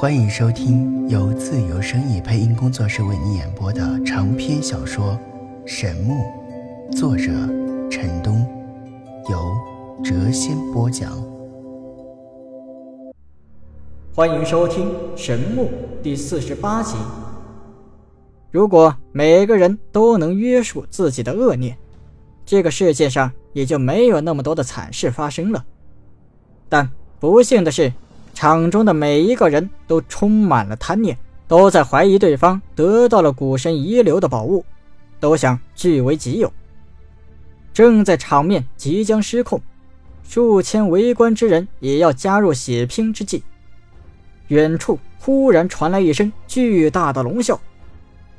欢迎收听由自由声意配音工作室为你演播的长篇小说《神木》，作者陈东，由谪仙播讲。欢迎收听《神木》第四十八集。如果每个人都能约束自己的恶念，这个世界上也就没有那么多的惨事发生了。但不幸的是。场中的每一个人都充满了贪念，都在怀疑对方得到了古神遗留的宝物，都想据为己有。正在场面即将失控，数千围观之人也要加入血拼之际，远处忽然传来一声巨大的龙啸，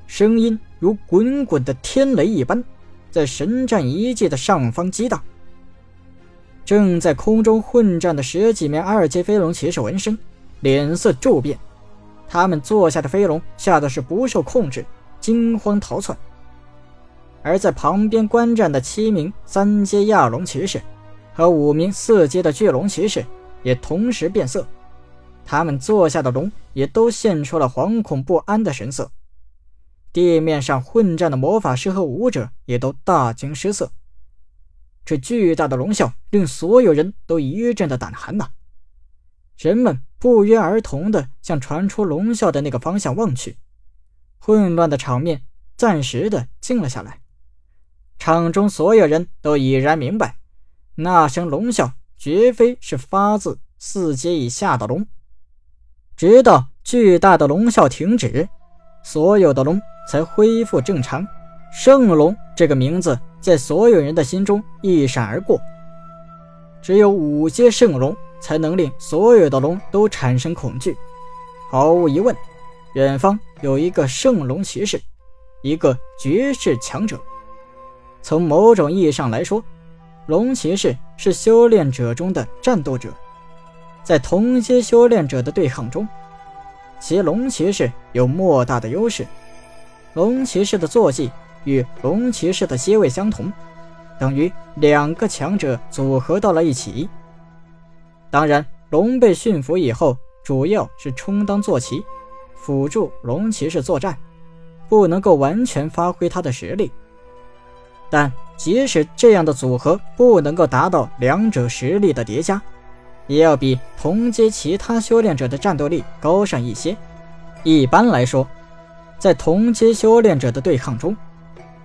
声音如滚滚的天雷一般，在神战遗迹的上方激荡。正在空中混战的十几名二阶飞龙骑士闻声，脸色骤变。他们坐下的飞龙吓得是不受控制，惊慌逃窜。而在旁边观战的七名三阶亚龙骑士和五名四阶的巨龙骑士也同时变色，他们坐下的龙也都现出了惶恐不安的神色。地面上混战的魔法师和武者也都大惊失色。这巨大的龙啸令所有人都一阵的胆寒呐！人们不约而同地向传出龙啸的那个方向望去，混乱的场面暂时的静了下来。场中所有人都已然明白，那声龙啸绝非是发自四阶以下的龙。直到巨大的龙啸停止，所有的龙才恢复正常。圣龙这个名字在所有人的心中一闪而过。只有五阶圣龙才能令所有的龙都产生恐惧。毫无疑问，远方有一个圣龙骑士，一个绝世强者。从某种意义上来说，龙骑士是修炼者中的战斗者。在同阶修炼者的对抗中，其龙骑士有莫大的优势。龙骑士的坐骑。与龙骑士的阶位相同，等于两个强者组合到了一起。当然，龙被驯服以后，主要是充当坐骑，辅助龙骑士作战，不能够完全发挥他的实力。但即使这样的组合不能够达到两者实力的叠加，也要比同阶其他修炼者的战斗力高上一些。一般来说，在同阶修炼者的对抗中，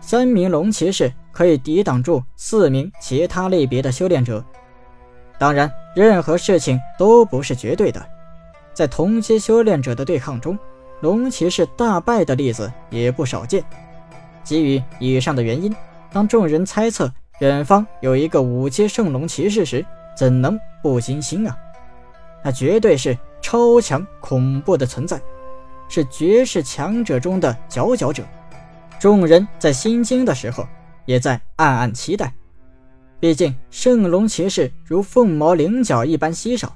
三名龙骑士可以抵挡住四名其他类别的修炼者。当然，任何事情都不是绝对的。在同阶修炼者的对抗中，龙骑士大败的例子也不少见。基于以上的原因，当众人猜测远方有一个五阶圣龙骑士时，怎能不惊心啊？那绝对是超强恐怖的存在，是绝世强者中的佼佼者。众人在心惊的时候，也在暗暗期待。毕竟圣龙骑士如凤毛麟角一般稀少，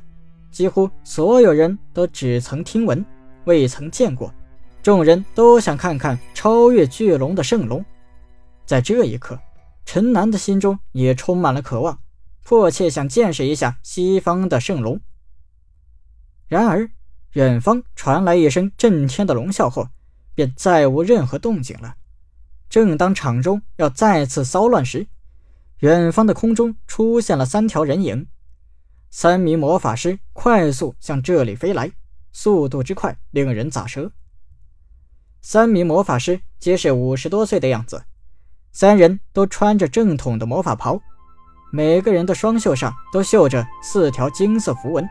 几乎所有人都只曾听闻，未曾见过。众人都想看看超越巨龙的圣龙。在这一刻，陈南的心中也充满了渴望，迫切想见识一下西方的圣龙。然而，远方传来一声震天的龙啸后，便再无任何动静了。正当场中要再次骚乱时，远方的空中出现了三条人影，三名魔法师快速向这里飞来，速度之快令人咋舌。三名魔法师皆是五十多岁的样子，三人都穿着正统的魔法袍，每个人的双袖上都绣着四条金色符文，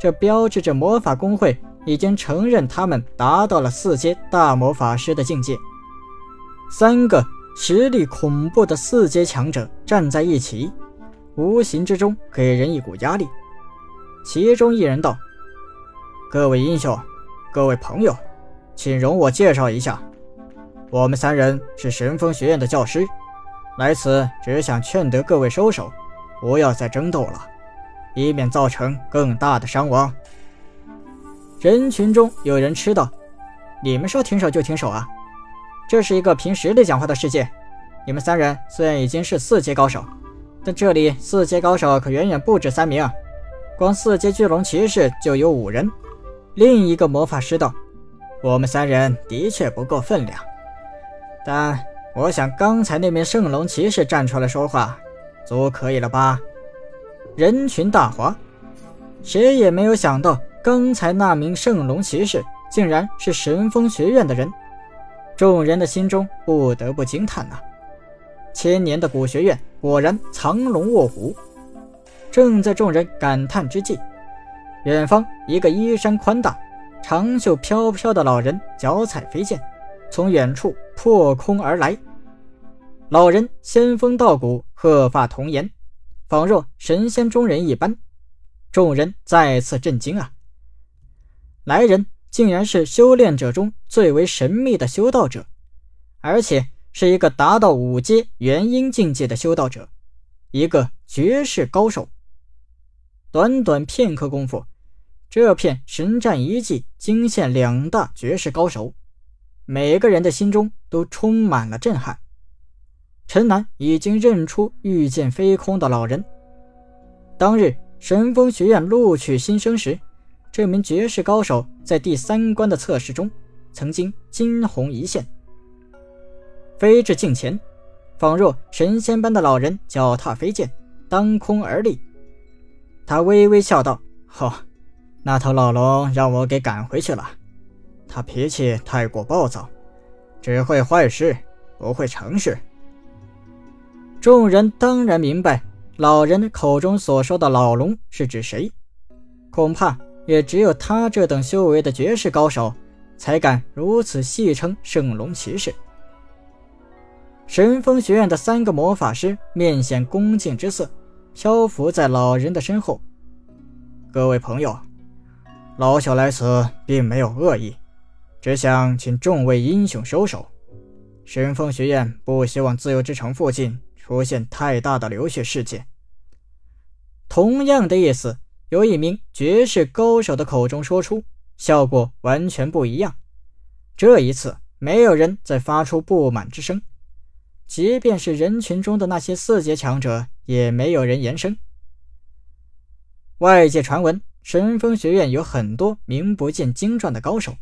这标志着魔法公会已经承认他们达到了四阶大魔法师的境界。三个实力恐怖的四阶强者站在一起，无形之中给人一股压力。其中一人道：“各位英雄，各位朋友，请容我介绍一下，我们三人是神风学院的教师，来此只想劝得各位收手，不要再争斗了，以免造成更大的伤亡。”人群中有人吃道：“你们说停手就停手啊！”这是一个凭实力讲话的世界。你们三人虽然已经是四阶高手，但这里四阶高手可远远不止三名！光四阶巨龙骑士就有五人，另一个魔法师道：“我们三人的确不够分量，但我想刚才那名圣龙骑士站出来说话，足可以了吧？”人群大哗，谁也没有想到，刚才那名圣龙骑士竟然是神风学院的人。众人的心中不得不惊叹呐！千年的古学院果然藏龙卧虎。正在众人感叹之际，远方一个衣衫宽大、长袖飘飘的老人脚踩飞剑，从远处破空而来。老人仙风道骨，鹤发童颜。仿若神仙中人一般，众人再次震惊啊！来人竟然是修炼者中最为神秘的修道者，而且是一个达到五阶元婴境界的修道者，一个绝世高手。短短片刻功夫，这片神战遗迹惊现两大绝世高手，每个人的心中都充满了震撼。陈南已经认出御剑飞空的老人。当日神风学院录取新生时，这名绝世高手在第三关的测试中曾经惊鸿一现。飞至近前，仿若神仙般的老人脚踏飞剑，当空而立。他微微笑道：“哦，那头老龙让我给赶回去了。他脾气太过暴躁，只会坏事，不会成事。”众人当然明白，老人口中所说的老龙是指谁。恐怕也只有他这等修为的绝世高手，才敢如此戏称圣龙骑士。神风学院的三个魔法师面显恭敬之色，漂浮在老人的身后。各位朋友，老朽来此并没有恶意，只想请众位英雄收手。神风学院不希望自由之城附近。出现太大的流血事件。同样的意思，由一名绝世高手的口中说出，效果完全不一样。这一次，没有人再发出不满之声，即便是人群中的那些四阶强者，也没有人言声。外界传闻，神风学院有很多名不见经传的高手，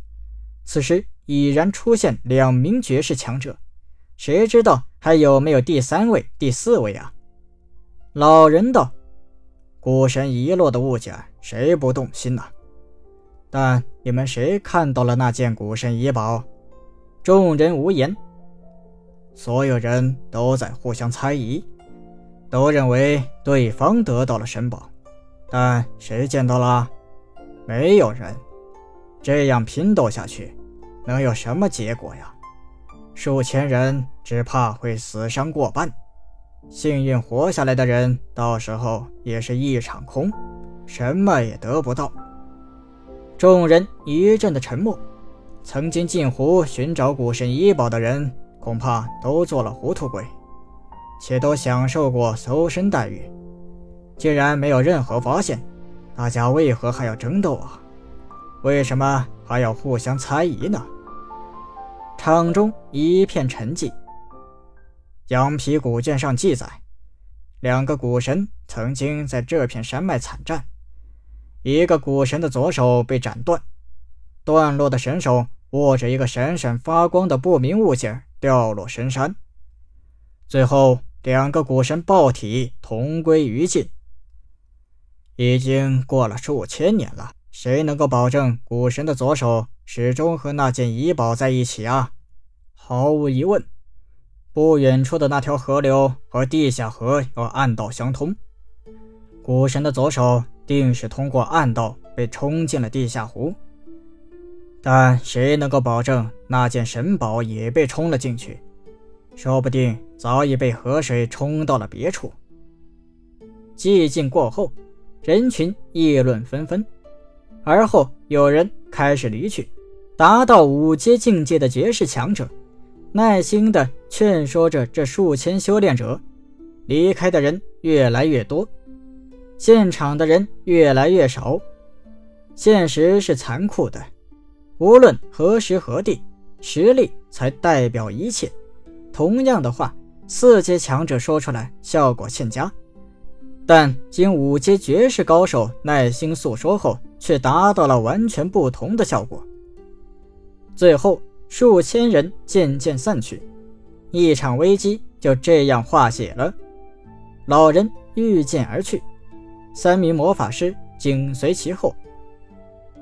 此时已然出现两名绝世强者。谁知道还有没有第三位、第四位啊？老人道：“古神遗落的物件，谁不动心呢？但你们谁看到了那件古神遗宝？”众人无言，所有人都在互相猜疑，都认为对方得到了神宝，但谁见到了？没有人。这样拼斗下去，能有什么结果呀？数千人只怕会死伤过半，幸运活下来的人，到时候也是一场空，什么也得不到。众人一阵的沉默。曾经进湖寻找古神医宝的人，恐怕都做了糊涂鬼，且都享受过搜身待遇。既然没有任何发现，大家为何还要争斗啊？为什么还要互相猜疑呢？场中一片沉寂。羊皮古卷上记载，两个古神曾经在这片山脉惨战，一个古神的左手被斩断，断落的神手握着一个闪闪发光的不明物件掉落深山。最后，两个古神爆体，同归于尽。已经过了数千年了，谁能够保证古神的左手？始终和那件遗宝在一起啊！毫无疑问，不远处的那条河流和地下河有暗道相通，古神的左手定是通过暗道被冲进了地下湖。但谁能够保证那件神宝也被冲了进去？说不定早已被河水冲到了别处。寂静过后，人群议论纷纷，而后有人开始离去。达到五阶境界的绝世强者，耐心地劝说着这数千修炼者。离开的人越来越多，现场的人越来越少。现实是残酷的，无论何时何地，实力才代表一切。同样的话，四阶强者说出来效果欠佳，但经五阶绝世高手耐心诉说后，却达到了完全不同的效果。最后，数千人渐渐散去，一场危机就这样化解了。老人御剑而去，三名魔法师紧随其后，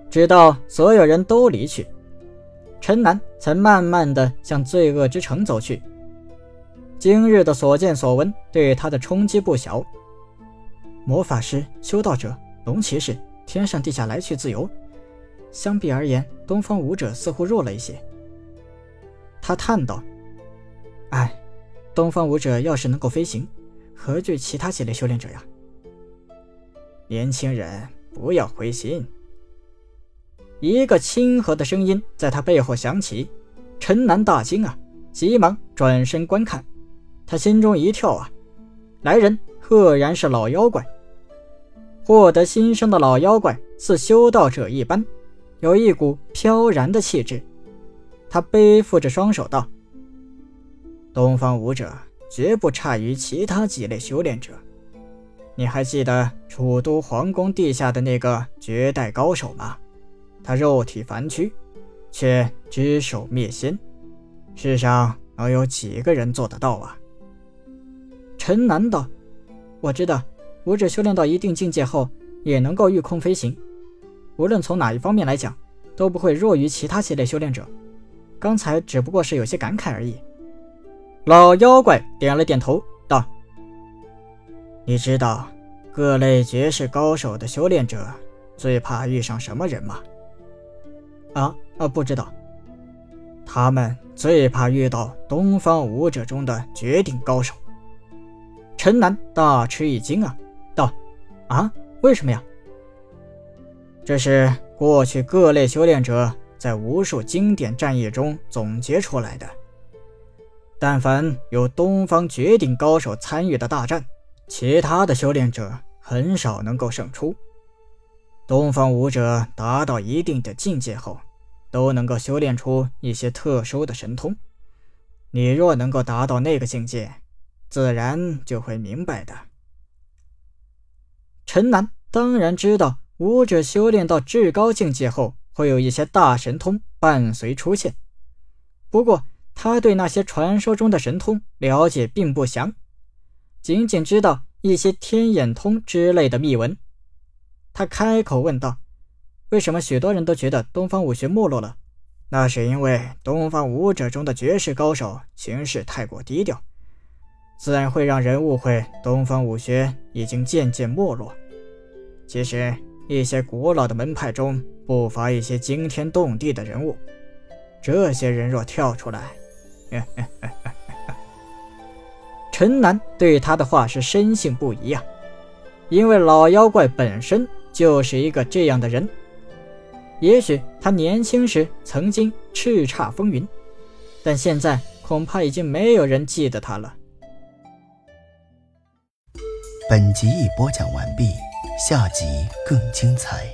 直到所有人都离去，陈南才慢慢的向罪恶之城走去。今日的所见所闻对他的冲击不小。魔法师、修道者、龙骑士，天上地下来去自由。相比而言，东方武者似乎弱了一些。他叹道：“哎，东方武者要是能够飞行，何惧其他几类修炼者呀？”年轻人，不要灰心。一个亲和的声音在他背后响起，陈南大惊啊，急忙转身观看。他心中一跳啊，来人赫然是老妖怪。获得新生的老妖怪似修道者一般，有一股飘然的气质。他背负着双手道：“东方武者绝不差于其他几类修炼者。你还记得楚都皇宫地下的那个绝代高手吗？他肉体凡躯，却只手灭仙。世上能有几个人做得到啊？”陈南道：“我知道。”武者修炼到一定境界后，也能够御空飞行。无论从哪一方面来讲，都不会弱于其他几类修炼者。刚才只不过是有些感慨而已。老妖怪点了点头，道：“你知道各类绝世高手的修炼者最怕遇上什么人吗？”“啊啊，不知道。”“他们最怕遇到东方武者中的绝顶高手。”陈南大吃一惊啊！道：“啊，为什么呀？这是过去各类修炼者在无数经典战役中总结出来的。但凡有东方绝顶高手参与的大战，其他的修炼者很少能够胜出。东方武者达到一定的境界后，都能够修炼出一些特殊的神通。你若能够达到那个境界，自然就会明白的。”陈南当然知道，武者修炼到至高境界后，会有一些大神通伴随出现。不过，他对那些传说中的神通了解并不详，仅仅知道一些天眼通之类的秘闻。他开口问道：“为什么许多人都觉得东方武学没落了？那是因为东方武者中的绝世高手行事太过低调。”自然会让人误会东方武学已经渐渐没落。其实，一些古老的门派中不乏一些惊天动地的人物。这些人若跳出来，陈南对他的话是深信不疑啊，因为老妖怪本身就是一个这样的人。也许他年轻时曾经叱咤风云，但现在恐怕已经没有人记得他了。本集已播讲完毕，下集更精彩。